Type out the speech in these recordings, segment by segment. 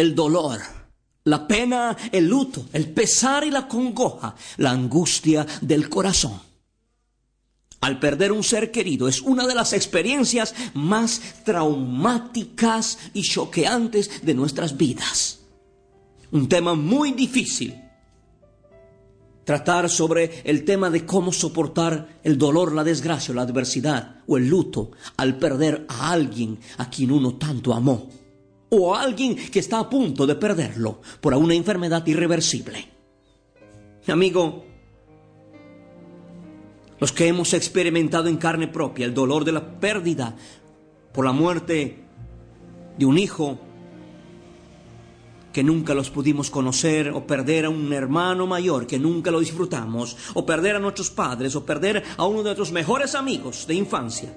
El dolor, la pena, el luto, el pesar y la congoja, la angustia del corazón. Al perder un ser querido es una de las experiencias más traumáticas y choqueantes de nuestras vidas. Un tema muy difícil. Tratar sobre el tema de cómo soportar el dolor, la desgracia, la adversidad o el luto al perder a alguien a quien uno tanto amó o a alguien que está a punto de perderlo por una enfermedad irreversible. Amigo, los que hemos experimentado en carne propia el dolor de la pérdida por la muerte de un hijo que nunca los pudimos conocer, o perder a un hermano mayor que nunca lo disfrutamos, o perder a nuestros padres, o perder a uno de nuestros mejores amigos de infancia.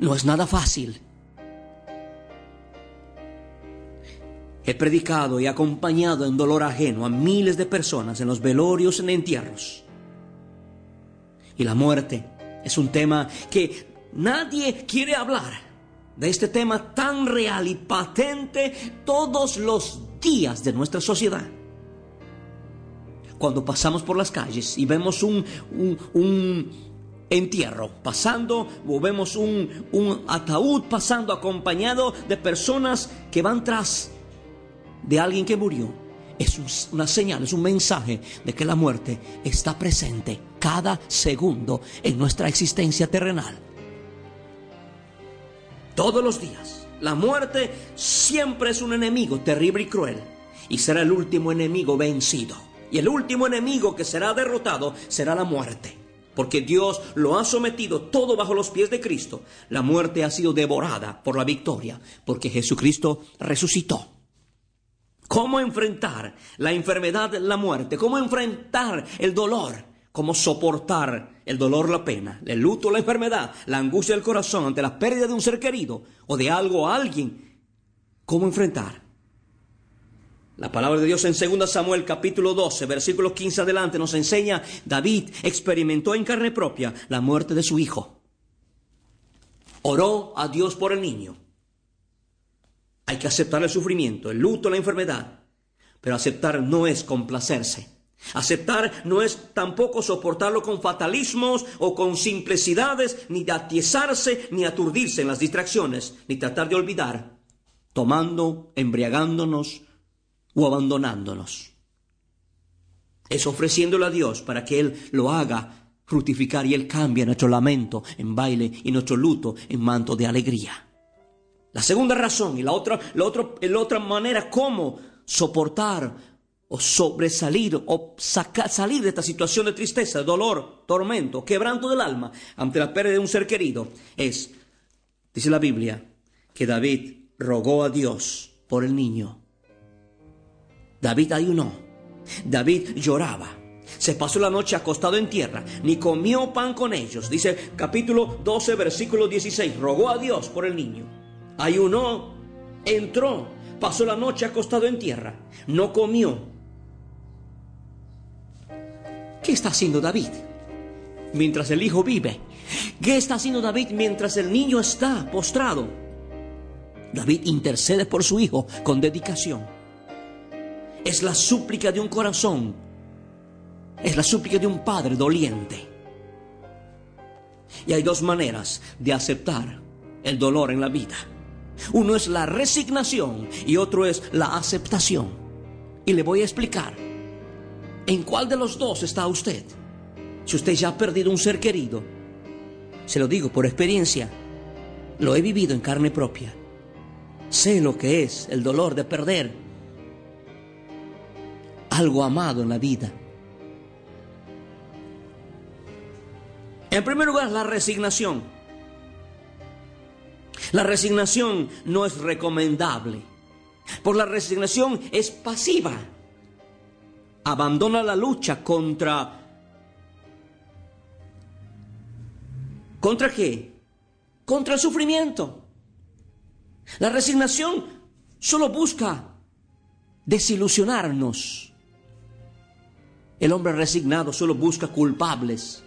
No es nada fácil. He predicado y acompañado en dolor ajeno a miles de personas en los velorios en entierros. Y la muerte es un tema que nadie quiere hablar. De este tema tan real y patente todos los días de nuestra sociedad. Cuando pasamos por las calles y vemos un, un, un entierro pasando o vemos un, un ataúd pasando acompañado de personas que van tras de alguien que murió es una señal, es un mensaje de que la muerte está presente cada segundo en nuestra existencia terrenal. Todos los días. La muerte siempre es un enemigo terrible y cruel y será el último enemigo vencido. Y el último enemigo que será derrotado será la muerte. Porque Dios lo ha sometido todo bajo los pies de Cristo. La muerte ha sido devorada por la victoria, porque Jesucristo resucitó. ¿Cómo enfrentar la enfermedad, la muerte? ¿Cómo enfrentar el dolor? ¿Cómo soportar el dolor, la pena, el luto, la enfermedad, la angustia del corazón ante la pérdida de un ser querido o de algo o alguien? ¿Cómo enfrentar? La palabra de Dios en 2 Samuel capítulo 12, versículo 15 adelante nos enseña, David experimentó en carne propia la muerte de su hijo. Oró a Dios por el niño hay que aceptar el sufrimiento, el luto, la enfermedad. Pero aceptar no es complacerse. Aceptar no es tampoco soportarlo con fatalismos o con simplicidades, ni de atiezarse, ni aturdirse en las distracciones, ni tratar de olvidar, tomando, embriagándonos o abandonándonos. Es ofreciéndolo a Dios para que Él lo haga fructificar y Él cambie nuestro lamento en baile y nuestro luto en manto de alegría. La segunda razón y la otra, la otra manera cómo soportar o sobresalir o salir de esta situación de tristeza, dolor, tormento, quebranto del alma ante la pérdida de un ser querido es, dice la Biblia, que David rogó a Dios por el niño. David ayunó, David lloraba. Se pasó la noche acostado en tierra, ni comió pan con ellos. Dice capítulo 12, versículo 16. Rogó a Dios por el niño ayunó, entró, pasó la noche acostado en tierra, no comió. ¿Qué está haciendo David mientras el hijo vive? ¿Qué está haciendo David mientras el niño está postrado? David intercede por su hijo con dedicación. Es la súplica de un corazón. Es la súplica de un padre doliente. Y hay dos maneras de aceptar el dolor en la vida. Uno es la resignación y otro es la aceptación. Y le voy a explicar en cuál de los dos está usted. Si usted ya ha perdido un ser querido, se lo digo por experiencia, lo he vivido en carne propia. Sé lo que es el dolor de perder algo amado en la vida. En primer lugar, la resignación. La resignación no es recomendable, por la resignación es pasiva. Abandona la lucha contra... ¿Contra qué? Contra el sufrimiento. La resignación solo busca desilusionarnos. El hombre resignado solo busca culpables.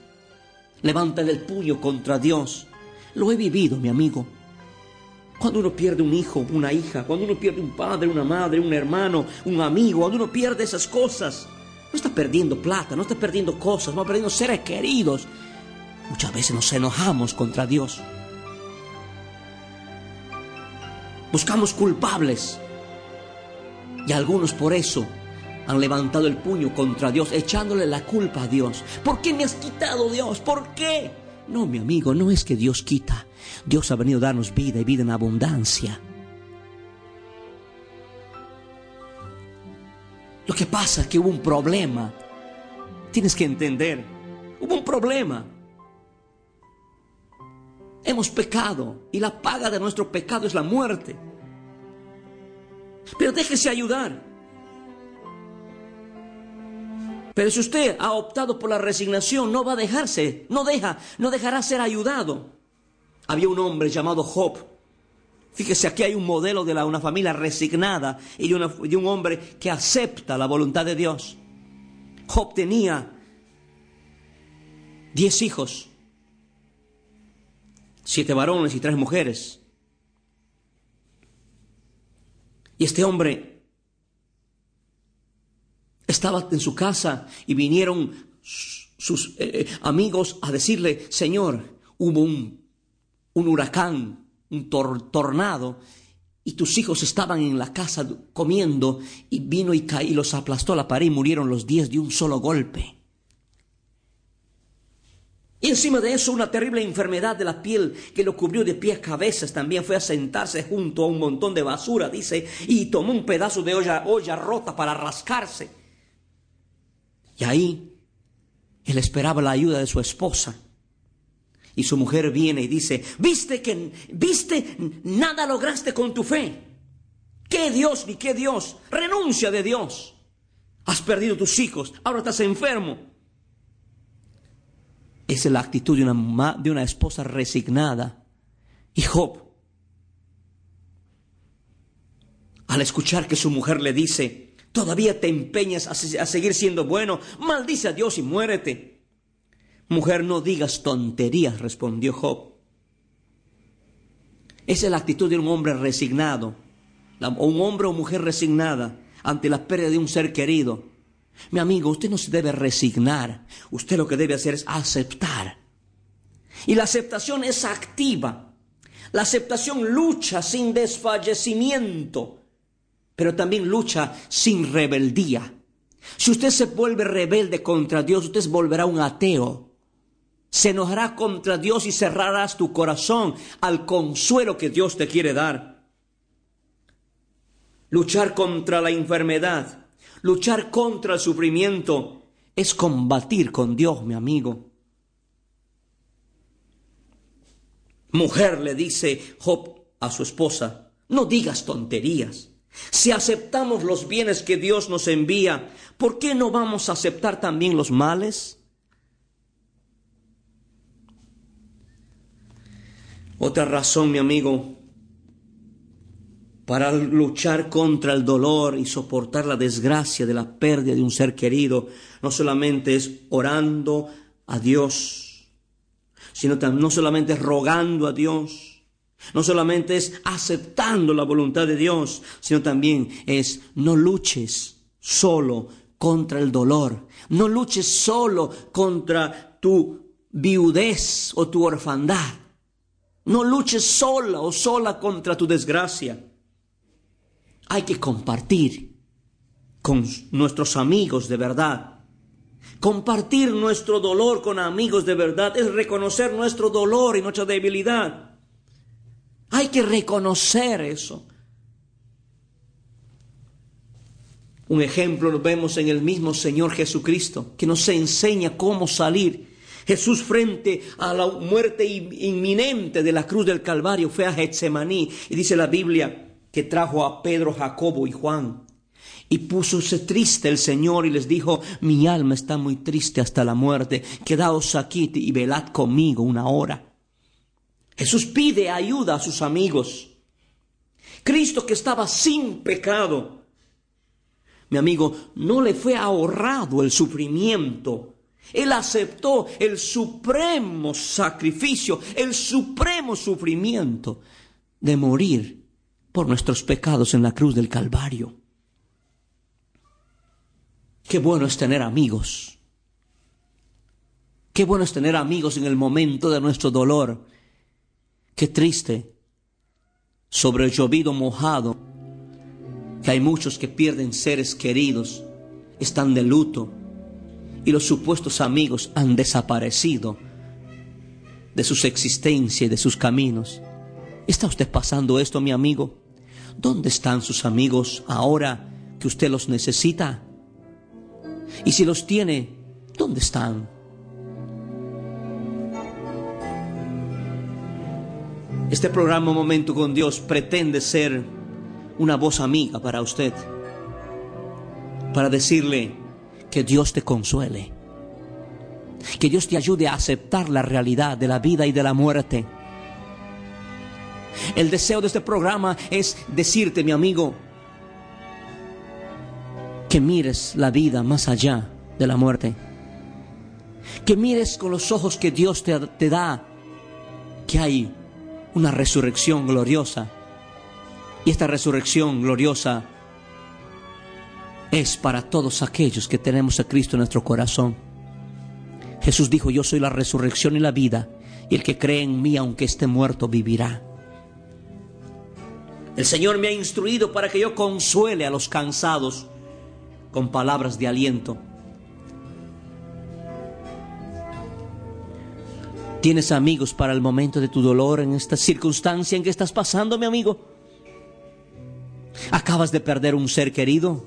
Levanta el puño contra Dios. Lo he vivido, mi amigo. Cuando uno pierde un hijo, una hija, cuando uno pierde un padre, una madre, un hermano, un amigo, cuando uno pierde esas cosas, no está perdiendo plata, no está perdiendo cosas, no está perdiendo seres queridos. Muchas veces nos enojamos contra Dios. Buscamos culpables. Y algunos por eso han levantado el puño contra Dios, echándole la culpa a Dios. ¿Por qué me has quitado Dios? ¿Por qué? No, mi amigo, no es que Dios quita. Dios ha venido a darnos vida y vida en abundancia. Lo que pasa es que hubo un problema. Tienes que entender. Hubo un problema. Hemos pecado y la paga de nuestro pecado es la muerte. Pero déjese ayudar. Pero si usted ha optado por la resignación, no va a dejarse, no deja, no dejará ser ayudado. Había un hombre llamado Job. Fíjese, aquí hay un modelo de una familia resignada y de, de un hombre que acepta la voluntad de Dios. Job tenía diez hijos, siete varones y tres mujeres. Y este hombre estaba en su casa y vinieron sus eh, amigos a decirle, Señor, hubo un, un huracán, un tornado, y tus hijos estaban en la casa comiendo y vino y, y los aplastó la pared y murieron los diez de un solo golpe. Y encima de eso una terrible enfermedad de la piel que lo cubrió de pies a cabezas. También fue a sentarse junto a un montón de basura, dice, y tomó un pedazo de olla, olla rota para rascarse. Y ahí él esperaba la ayuda de su esposa. Y su mujer viene y dice, viste que, viste, nada lograste con tu fe. ¿Qué Dios ni qué Dios? Renuncia de Dios. Has perdido tus hijos, ahora estás enfermo. Esa es la actitud de una, de una esposa resignada. Y Job, al escuchar que su mujer le dice, todavía te empeñas a, seguir siendo bueno, maldice a Dios y muérete. Mujer, no digas tonterías, respondió Job. Esa es la actitud de un hombre resignado, o un hombre o mujer resignada ante la pérdida de un ser querido. Mi amigo, usted no se debe resignar. Usted lo que debe hacer es aceptar. Y la aceptación es activa. La aceptación lucha sin desfallecimiento, pero también lucha sin rebeldía. Si usted se vuelve rebelde contra Dios, usted volverá un ateo. Se enojará contra Dios y cerrarás tu corazón al consuelo que Dios te quiere dar. Luchar contra la enfermedad Luchar contra el sufrimiento es combatir con Dios, mi amigo. Mujer, le dice Job a su esposa, no digas tonterías. Si aceptamos los bienes que Dios nos envía, ¿por qué no vamos a aceptar también los males? Otra razón, mi amigo, para luchar contra el dolor y soportar la desgracia de la pérdida de un ser querido, no solamente es orando a Dios, sino no solamente es rogando a Dios, no solamente es aceptando la voluntad de Dios, sino también es no luches solo contra el dolor, no luches solo contra tu viudez o tu orfandad, no luches sola o sola contra tu desgracia hay que compartir con nuestros amigos de verdad. Compartir nuestro dolor con amigos de verdad es reconocer nuestro dolor y nuestra debilidad. Hay que reconocer eso. Un ejemplo lo vemos en el mismo Señor Jesucristo, que nos enseña cómo salir Jesús frente a la muerte inminente de la cruz del Calvario fue a Getsemaní y dice la Biblia que trajo a Pedro, Jacobo y Juan. Y púsose triste el Señor y les dijo, mi alma está muy triste hasta la muerte, quedaos aquí y velad conmigo una hora. Jesús pide ayuda a sus amigos. Cristo que estaba sin pecado, mi amigo, no le fue ahorrado el sufrimiento. Él aceptó el supremo sacrificio, el supremo sufrimiento de morir por nuestros pecados en la cruz del Calvario. Qué bueno es tener amigos. Qué bueno es tener amigos en el momento de nuestro dolor. Qué triste sobre el llovido mojado que hay muchos que pierden seres queridos, están de luto y los supuestos amigos han desaparecido de sus existencias y de sus caminos. ¿Está usted pasando esto, mi amigo? ¿Dónde están sus amigos ahora que usted los necesita? Y si los tiene, ¿dónde están? Este programa Momento con Dios pretende ser una voz amiga para usted, para decirle que Dios te consuele, que Dios te ayude a aceptar la realidad de la vida y de la muerte. El deseo de este programa es decirte, mi amigo, que mires la vida más allá de la muerte. Que mires con los ojos que Dios te, te da que hay una resurrección gloriosa. Y esta resurrección gloriosa es para todos aquellos que tenemos a Cristo en nuestro corazón. Jesús dijo, yo soy la resurrección y la vida, y el que cree en mí, aunque esté muerto, vivirá. El Señor me ha instruido para que yo consuele a los cansados con palabras de aliento. ¿Tienes amigos para el momento de tu dolor en esta circunstancia en que estás pasando, mi amigo? ¿Acabas de perder un ser querido?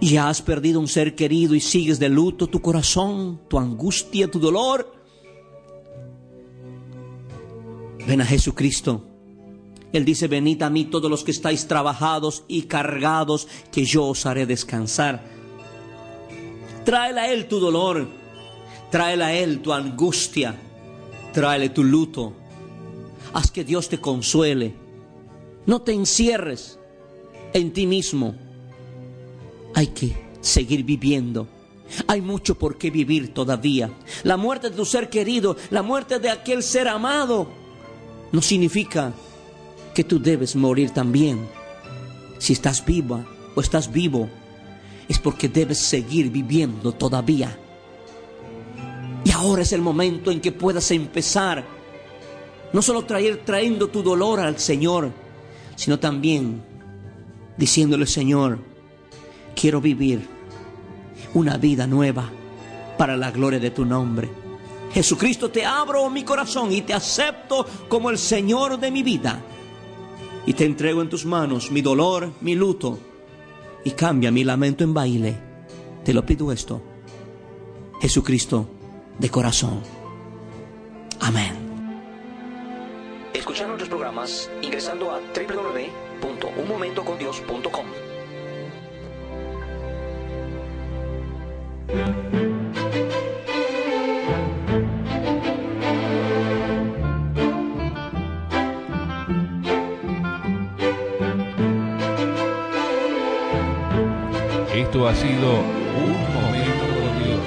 Ya has perdido un ser querido y sigues de luto tu corazón, tu angustia, tu dolor. Ven a Jesucristo. Él dice, venid a mí todos los que estáis trabajados y cargados, que yo os haré descansar. Tráele a Él tu dolor, tráele a Él tu angustia, tráele tu luto. Haz que Dios te consuele. No te encierres en ti mismo hay que seguir viviendo. Hay mucho por qué vivir todavía. La muerte de tu ser querido, la muerte de aquel ser amado, no significa que tú debes morir también. Si estás viva o estás vivo, es porque debes seguir viviendo todavía. Y ahora es el momento en que puedas empezar, no solo traer, trayendo tu dolor al Señor, sino también diciéndole, Señor, quiero vivir una vida nueva para la gloria de tu nombre. Jesucristo, te abro mi corazón y te acepto como el Señor de mi vida. Y te entrego en tus manos mi dolor, mi luto, y cambia mi lamento en baile. Te lo pido esto. Jesucristo, de corazón. Amén. Escuchar nuestros programas ingresando a www.unmomentocondios.com. Esto ha sido Un Momento con Dios,